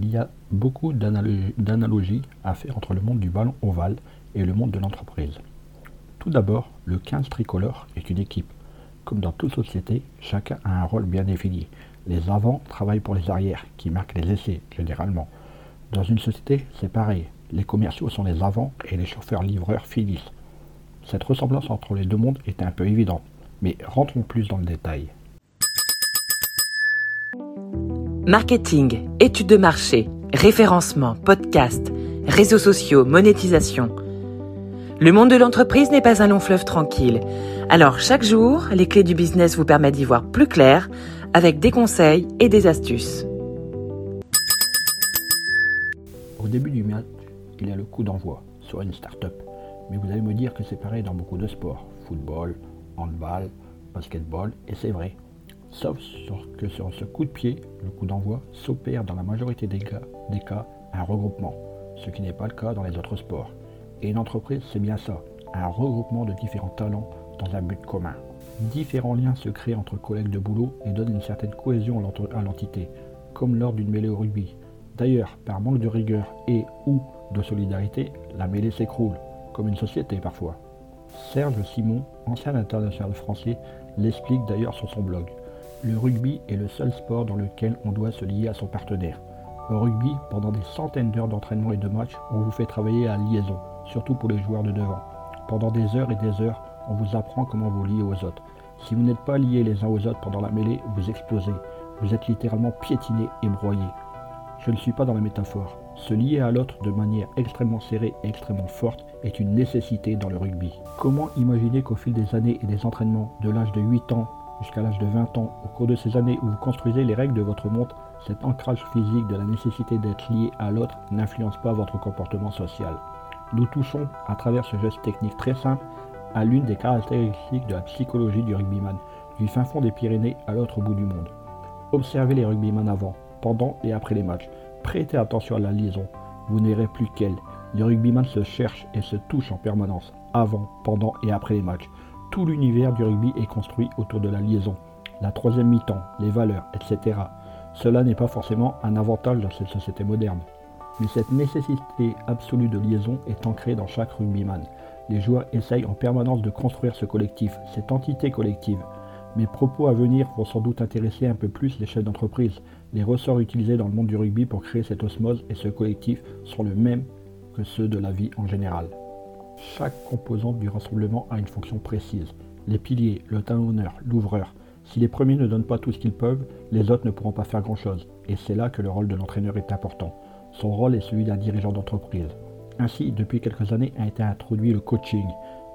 Il y a beaucoup d'analogies à faire entre le monde du ballon ovale et le monde de l'entreprise. Tout d'abord, le 15 tricolore est une équipe. Comme dans toute société, chacun a un rôle bien défini. Les avants travaillent pour les arrières, qui marquent les essais, généralement. Dans une société, c'est pareil. Les commerciaux sont les avants et les chauffeurs-livreurs finissent. Cette ressemblance entre les deux mondes est un peu évidente, mais rentrons plus dans le détail. Marketing, études de marché, référencement, podcast, réseaux sociaux, monétisation. Le monde de l'entreprise n'est pas un long fleuve tranquille. Alors chaque jour, les clés du business vous permettent d'y voir plus clair avec des conseils et des astuces. Au début du match, il y a le coup d'envoi sur une start-up. Mais vous allez me dire que c'est pareil dans beaucoup de sports. Football, handball, basketball, et c'est vrai. Sauf que sur ce coup de pied, le coup d'envoi, s'opère dans la majorité des cas, un regroupement, ce qui n'est pas le cas dans les autres sports. Et une entreprise, c'est bien ça, un regroupement de différents talents dans un but commun. Différents liens se créent entre collègues de boulot et donnent une certaine cohésion à l'entité, comme lors d'une mêlée au rugby. D'ailleurs, par manque de rigueur et ou de solidarité, la mêlée s'écroule, comme une société parfois. Serge Simon, ancien international français, l'explique d'ailleurs sur son blog. Le rugby est le seul sport dans lequel on doit se lier à son partenaire. Au rugby, pendant des centaines d'heures d'entraînement et de matchs, on vous fait travailler à liaison, surtout pour les joueurs de devant. Pendant des heures et des heures, on vous apprend comment vous lier aux autres. Si vous n'êtes pas liés les uns aux autres pendant la mêlée, vous explosez. Vous êtes littéralement piétiné et broyé. Je ne suis pas dans la métaphore. Se lier à l'autre de manière extrêmement serrée et extrêmement forte est une nécessité dans le rugby. Comment imaginer qu'au fil des années et des entraînements, de l'âge de 8 ans jusqu'à l'âge de 20 ans, au cours de ces années où vous construisez les règles de votre monde, cet ancrage physique de la nécessité d'être lié à l'autre n'influence pas votre comportement social Nous touchons, à travers ce geste technique très simple, à l'une des caractéristiques de la psychologie du rugbyman, du fin fond des Pyrénées à l'autre bout du monde. Observez les rugbyman avant, pendant et après les matchs. Prêtez attention à la liaison. Vous ne verrez plus qu'elle. Les rugbyman se cherchent et se touchent en permanence, avant, pendant et après les matchs. Tout l'univers du rugby est construit autour de la liaison, la troisième mi-temps, les valeurs, etc. Cela n'est pas forcément un avantage dans cette société moderne. Mais cette nécessité absolue de liaison est ancrée dans chaque rugbyman. Les joueurs essayent en permanence de construire ce collectif, cette entité collective. Mes propos à venir vont sans doute intéresser un peu plus les chefs d'entreprise. Les ressorts utilisés dans le monde du rugby pour créer cette osmose et ce collectif sont les mêmes que ceux de la vie en général. Chaque composante du rassemblement a une fonction précise. Les piliers, le talonneur, l'ouvreur. Si les premiers ne donnent pas tout ce qu'ils peuvent, les autres ne pourront pas faire grand-chose. Et c'est là que le rôle de l'entraîneur est important. Son rôle est celui d'un dirigeant d'entreprise. Ainsi, depuis quelques années a été introduit le coaching,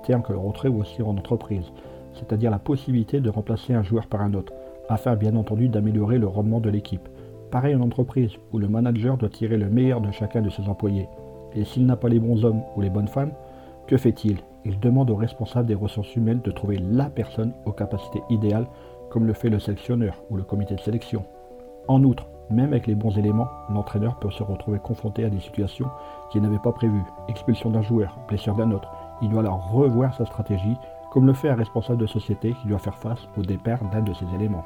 terme que l'on retrouve aussi en entreprise, c'est-à-dire la possibilité de remplacer un joueur par un autre, afin bien entendu d'améliorer le rendement de l'équipe. Pareil en entreprise, où le manager doit tirer le meilleur de chacun de ses employés. Et s'il n'a pas les bons hommes ou les bonnes femmes, que fait-il? Il demande aux responsables des ressources humaines de trouver la personne aux capacités idéales, comme le fait le sélectionneur ou le comité de sélection. En outre, même avec les bons éléments, l'entraîneur peut se retrouver confronté à des situations qu'il n'avait pas prévues. Expulsion d'un joueur, blessure d'un autre. Il doit alors revoir sa stratégie, comme le fait un responsable de société qui doit faire face au départ d'un de ces éléments.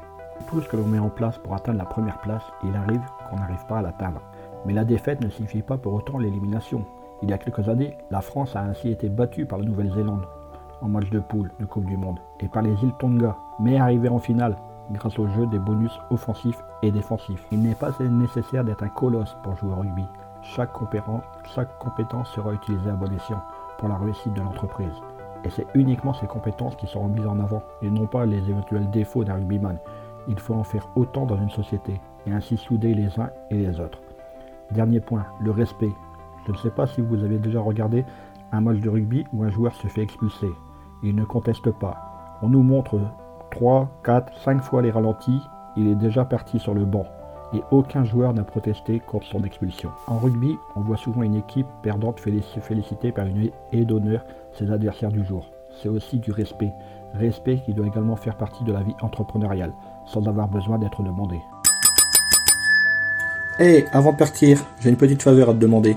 Tout ce que l'on met en place pour atteindre la première place, il arrive qu'on n'arrive pas à l'atteindre. Mais la défaite ne signifie pas pour autant l'élimination. Il y a quelques années, la France a ainsi été battue par la Nouvelle-Zélande en match de poule de Coupe du Monde et par les îles Tonga, mais arrivée en finale grâce au jeu des bonus offensifs et défensifs. Il n'est pas nécessaire d'être un colosse pour jouer au rugby. Chaque, chaque compétence sera utilisée à bon escient pour la réussite de l'entreprise. Et c'est uniquement ces compétences qui seront mises en avant et non pas les éventuels défauts d'un rugbyman. Il faut en faire autant dans une société et ainsi souder les uns et les autres. Dernier point, le respect. Je ne sais pas si vous avez déjà regardé un match de rugby où un joueur se fait expulser. Il ne conteste pas. On nous montre 3, 4, 5 fois les ralentis, il est déjà parti sur le banc et aucun joueur n'a protesté contre son expulsion. En rugby, on voit souvent une équipe perdante féliciter par une haie d'honneur ses adversaires du jour. C'est aussi du respect, respect qui doit également faire partie de la vie entrepreneuriale, sans avoir besoin d'être demandé. Hé, avant de partir, j'ai une petite faveur à te demander.